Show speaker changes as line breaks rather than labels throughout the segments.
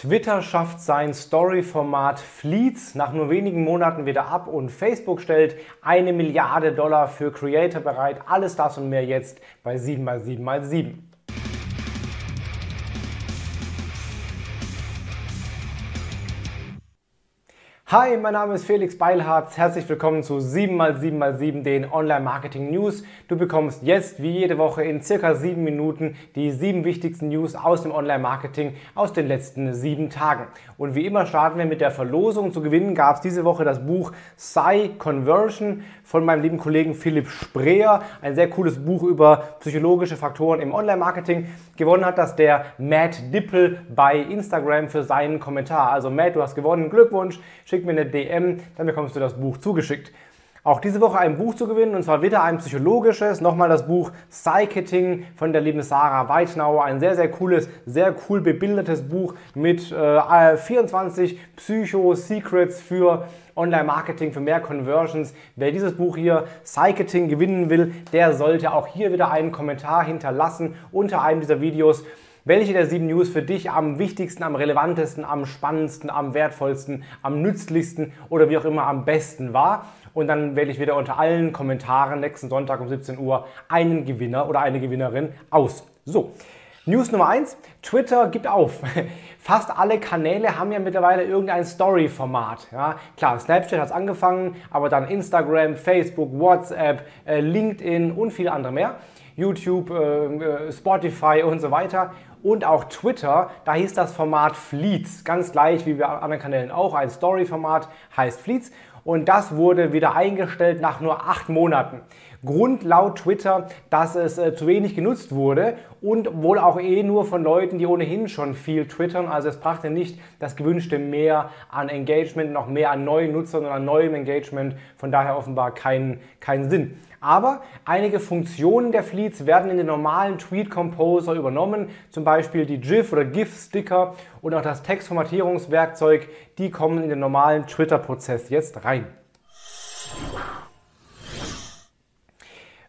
Twitter schafft sein Story-Format Fleets nach nur wenigen Monaten wieder ab und Facebook stellt eine Milliarde Dollar für Creator bereit. Alles das und mehr jetzt bei 7x7x7. Hi, mein Name ist Felix Beilharz. Herzlich willkommen zu 7x7x7, den Online-Marketing News. Du bekommst jetzt wie jede Woche in circa sieben Minuten die sieben wichtigsten News aus dem Online-Marketing aus den letzten sieben Tagen. Und wie immer starten wir mit der Verlosung. Zu gewinnen gab es diese Woche das Buch Psy Conversion von meinem lieben Kollegen Philipp Spreer. Ein sehr cooles Buch über psychologische Faktoren im Online-Marketing. Gewonnen hat das der Matt Dippel bei Instagram für seinen Kommentar. Also Matt, du hast gewonnen. Glückwunsch. Schick schick mir eine DM, dann bekommst du das Buch zugeschickt. Auch diese Woche ein Buch zu gewinnen und zwar wieder ein psychologisches. Nochmal das Buch Psychiting von der lieben Sarah Weitnauer. Ein sehr, sehr cooles, sehr cool bebildertes Buch mit äh, 24 Psycho-Secrets für Online-Marketing, für mehr Conversions. Wer dieses Buch hier Psychiting gewinnen will, der sollte auch hier wieder einen Kommentar hinterlassen unter einem dieser Videos welche der sieben News für dich am wichtigsten, am relevantesten, am spannendsten, am wertvollsten, am nützlichsten oder wie auch immer am besten war. Und dann wähle ich wieder unter allen Kommentaren nächsten Sonntag um 17 Uhr einen Gewinner oder eine Gewinnerin aus. So. News Nummer 1, Twitter gibt auf. Fast alle Kanäle haben ja mittlerweile irgendein Story-Format. Ja, klar, Snapchat hat es angefangen, aber dann Instagram, Facebook, WhatsApp, äh, LinkedIn und viele andere mehr. YouTube, äh, äh, Spotify und so weiter und auch Twitter, da hieß das Format Fleets, ganz gleich wie bei anderen Kanälen auch, ein Story-Format heißt Fleets und das wurde wieder eingestellt nach nur acht Monaten. Grund laut Twitter, dass es äh, zu wenig genutzt wurde und wohl auch eh nur von Leuten, die ohnehin schon viel twittern. Also es brachte nicht das gewünschte mehr an Engagement, noch mehr an neuen Nutzern und an neuem Engagement. Von daher offenbar keinen kein Sinn. Aber einige Funktionen der Fleets werden in den normalen Tweet Composer übernommen, zum Beispiel die GIF oder GIF-Sticker und auch das Textformatierungswerkzeug, die kommen in den normalen Twitter-Prozess jetzt rein.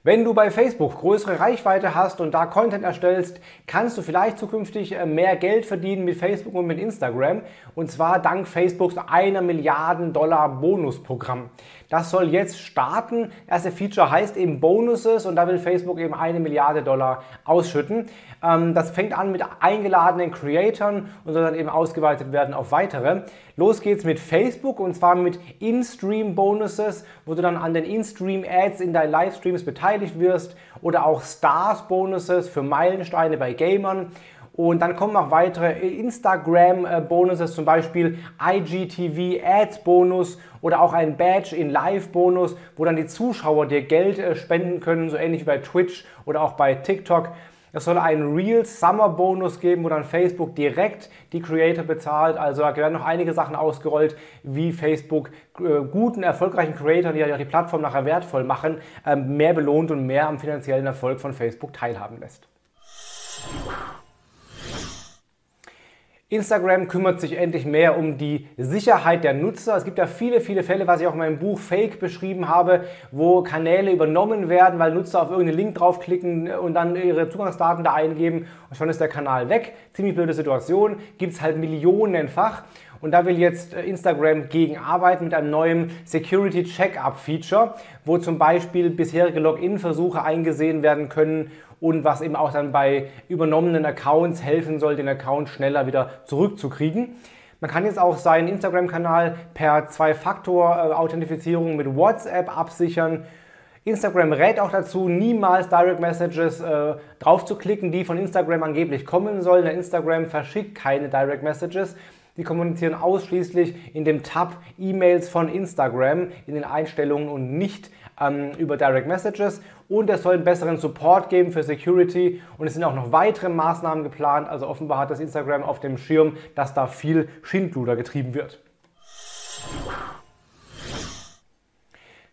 Wenn du bei Facebook größere Reichweite hast und da Content erstellst, kannst du vielleicht zukünftig äh, mehr Geld verdienen mit Facebook und mit Instagram. Und zwar dank Facebooks einer Milliarden Dollar Bonusprogramm. Das soll jetzt starten. Das erste Feature heißt eben Bonuses und da will Facebook eben eine Milliarde Dollar ausschütten. Ähm, das fängt an mit eingeladenen Creatoren und soll dann eben ausgeweitet werden auf weitere. Los geht's mit Facebook und zwar mit In-Stream-Bonuses, wo du dann an den In-Stream-Ads in deinen Livestreams beteiligt wirst oder auch Stars-Bonuses für Meilensteine bei Gamern. Und dann kommen noch weitere Instagram-Bonuses, zum Beispiel IGTV Ads-Bonus oder auch ein Badge in Live-Bonus, wo dann die Zuschauer dir Geld äh, spenden können, so ähnlich wie bei Twitch oder auch bei TikTok. Es soll einen Real Summer Bonus geben, wo dann Facebook direkt die Creator bezahlt. Also da werden noch einige Sachen ausgerollt, wie Facebook äh, guten, erfolgreichen Creatoren, die ja die Plattform nachher wertvoll machen, äh, mehr belohnt und mehr am finanziellen Erfolg von Facebook teilhaben lässt. Instagram kümmert sich endlich mehr um die Sicherheit der Nutzer. Es gibt ja viele, viele Fälle, was ich auch in meinem Buch Fake beschrieben habe, wo Kanäle übernommen werden, weil Nutzer auf irgendeinen Link draufklicken und dann ihre Zugangsdaten da eingeben und schon ist der Kanal weg. Ziemlich blöde Situation, gibt es halt millionenfach. Und da will jetzt äh, Instagram gegen arbeiten mit einem neuen Security Checkup Feature, wo zum Beispiel bisherige Login-Versuche eingesehen werden können und was eben auch dann bei übernommenen Accounts helfen soll, den Account schneller wieder zurückzukriegen. Man kann jetzt auch seinen Instagram-Kanal per Zwei-Faktor-Authentifizierung mit WhatsApp absichern. Instagram rät auch dazu, niemals Direct Messages äh, drauf zu klicken, die von Instagram angeblich kommen sollen. Der Instagram verschickt keine Direct Messages. Die kommunizieren ausschließlich in dem Tab E-Mails von Instagram in den Einstellungen und nicht ähm, über Direct Messages und es soll einen besseren Support geben für Security und es sind auch noch weitere Maßnahmen geplant. Also offenbar hat das Instagram auf dem Schirm, dass da viel Schindluder getrieben wird.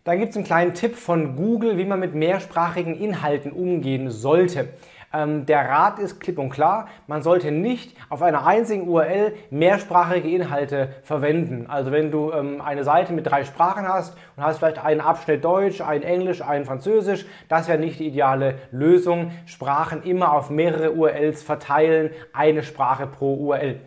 Dann gibt es einen kleinen Tipp von Google, wie man mit mehrsprachigen Inhalten umgehen sollte. Ähm, der Rat ist klipp und klar, man sollte nicht auf einer einzigen URL mehrsprachige Inhalte verwenden. Also wenn du ähm, eine Seite mit drei Sprachen hast und hast vielleicht einen Abschnitt Deutsch, einen Englisch, einen Französisch, das wäre nicht die ideale Lösung. Sprachen immer auf mehrere URLs verteilen, eine Sprache pro URL.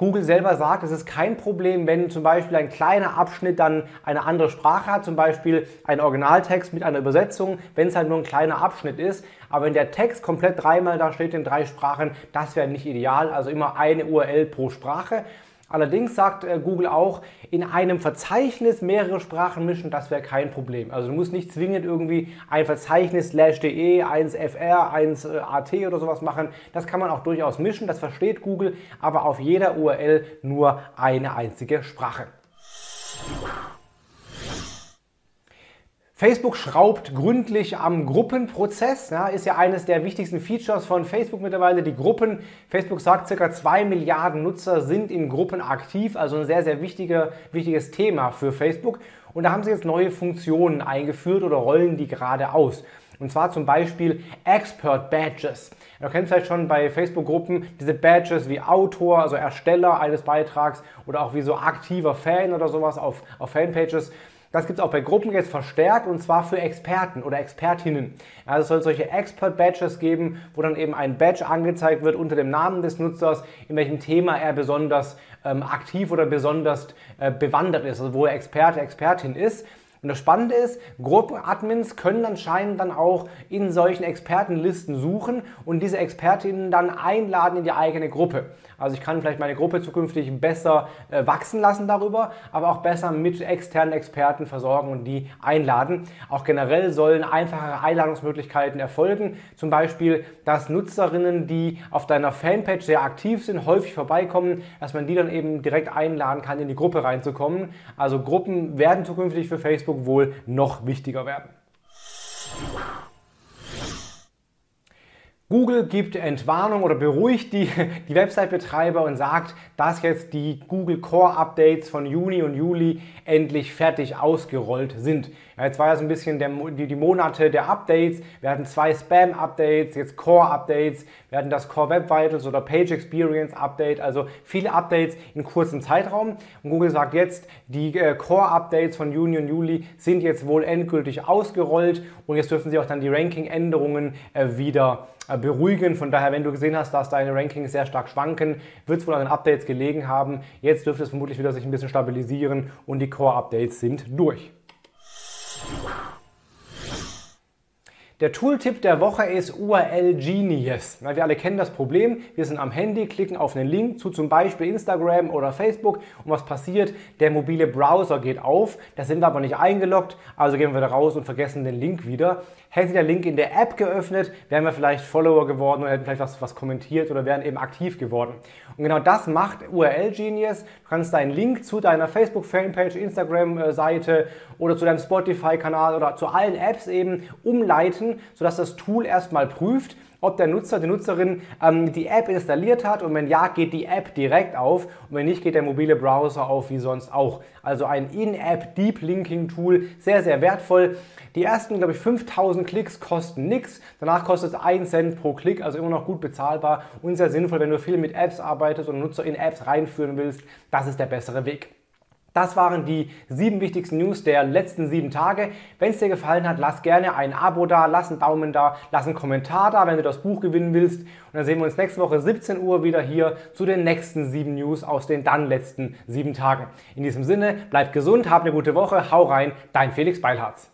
Google selber sagt, es ist kein Problem, wenn zum Beispiel ein kleiner Abschnitt dann eine andere Sprache hat, zum Beispiel ein Originaltext mit einer Übersetzung, wenn es halt nur ein kleiner Abschnitt ist. Aber wenn der Text komplett dreimal da steht in drei Sprachen, das wäre nicht ideal. Also immer eine URL pro Sprache. Allerdings sagt äh, Google auch, in einem Verzeichnis mehrere Sprachen mischen, das wäre kein Problem. Also du musst nicht zwingend irgendwie ein Verzeichnis slash de, 1fr, 1at oder sowas machen. Das kann man auch durchaus mischen, das versteht Google, aber auf jeder URL nur eine einzige Sprache. Facebook schraubt gründlich am Gruppenprozess. Ja, ist ja eines der wichtigsten Features von Facebook mittlerweile, die Gruppen. Facebook sagt, circa 2 Milliarden Nutzer sind in Gruppen aktiv, also ein sehr, sehr wichtiger, wichtiges Thema für Facebook. Und da haben sie jetzt neue Funktionen eingeführt oder rollen die gerade aus. Und zwar zum Beispiel Expert Badges. Du kennst vielleicht schon bei Facebook-Gruppen diese Badges wie Autor, also Ersteller eines Beitrags oder auch wie so aktiver Fan oder sowas auf, auf Fanpages. Das gibt es auch bei Gruppen jetzt verstärkt und zwar für Experten oder Expertinnen. Also es soll solche Expert-Badges geben, wo dann eben ein Badge angezeigt wird unter dem Namen des Nutzers, in welchem Thema er besonders ähm, aktiv oder besonders äh, bewandert ist, also wo er Experte, Expertin ist. Und das Spannende ist, Gruppenadmins können anscheinend dann auch in solchen Expertenlisten suchen und diese Expertinnen dann einladen in die eigene Gruppe. Also ich kann vielleicht meine Gruppe zukünftig besser äh, wachsen lassen darüber, aber auch besser mit externen Experten versorgen und die einladen. Auch generell sollen einfachere Einladungsmöglichkeiten erfolgen. Zum Beispiel, dass Nutzerinnen, die auf deiner Fanpage sehr aktiv sind, häufig vorbeikommen, dass man die dann eben direkt einladen kann, in die Gruppe reinzukommen. Also Gruppen werden zukünftig für Facebook wohl noch wichtiger werden. Google gibt Entwarnung oder beruhigt die, die Website-Betreiber und sagt, dass jetzt die Google Core Updates von Juni und Juli endlich fertig ausgerollt sind. Jetzt war ja so ein bisschen der, die, die, Monate der Updates. Wir hatten zwei Spam-Updates, jetzt Core-Updates. Wir hatten das Core Web Vitals oder Page Experience Update. Also viele Updates in kurzem Zeitraum. Und Google sagt jetzt, die äh, Core-Updates von Juni und Juli sind jetzt wohl endgültig ausgerollt. Und jetzt dürfen sie auch dann die Ranking-Änderungen äh, wieder äh, beruhigen. Von daher, wenn du gesehen hast, dass deine Rankings sehr stark schwanken, wird es wohl an den Updates gelegen haben. Jetzt dürfte es vermutlich wieder sich ein bisschen stabilisieren und die Core-Updates sind durch. Der Tooltip der Woche ist URL Genius. Wir alle kennen das Problem. Wir sind am Handy, klicken auf einen Link zu zum Beispiel Instagram oder Facebook und was passiert? Der mobile Browser geht auf. Da sind wir aber nicht eingeloggt, also gehen wir da raus und vergessen den Link wieder. Hätte der Link in der App geöffnet, wären wir vielleicht Follower geworden oder hätten vielleicht was, was kommentiert oder wären eben aktiv geworden. Und genau das macht URL Genius. Du kannst deinen Link zu deiner Facebook-Fanpage, Instagram-Seite oder zu deinem Spotify-Kanal oder zu allen Apps eben umleiten, sodass das Tool erstmal prüft, ob der Nutzer, die Nutzerin ähm, die App installiert hat und wenn ja, geht die App direkt auf und wenn nicht, geht der mobile Browser auf wie sonst auch. Also ein In-App Deep Linking Tool, sehr, sehr wertvoll. Die ersten, glaube ich, 5000 Klicks kosten nichts. Danach kostet es 1 Cent pro Klick, also immer noch gut bezahlbar und sehr sinnvoll, wenn du viel mit Apps arbeitest und Nutzer in Apps reinführen willst. Das ist der bessere Weg. Das waren die sieben wichtigsten News der letzten sieben Tage. Wenn es dir gefallen hat, lass gerne ein Abo da, lass einen Daumen da, lass einen Kommentar da, wenn du das Buch gewinnen willst. Und dann sehen wir uns nächste Woche 17 Uhr wieder hier zu den nächsten sieben News aus den dann letzten sieben Tagen. In diesem Sinne, bleib gesund, hab eine gute Woche, hau rein, dein Felix Beilharz.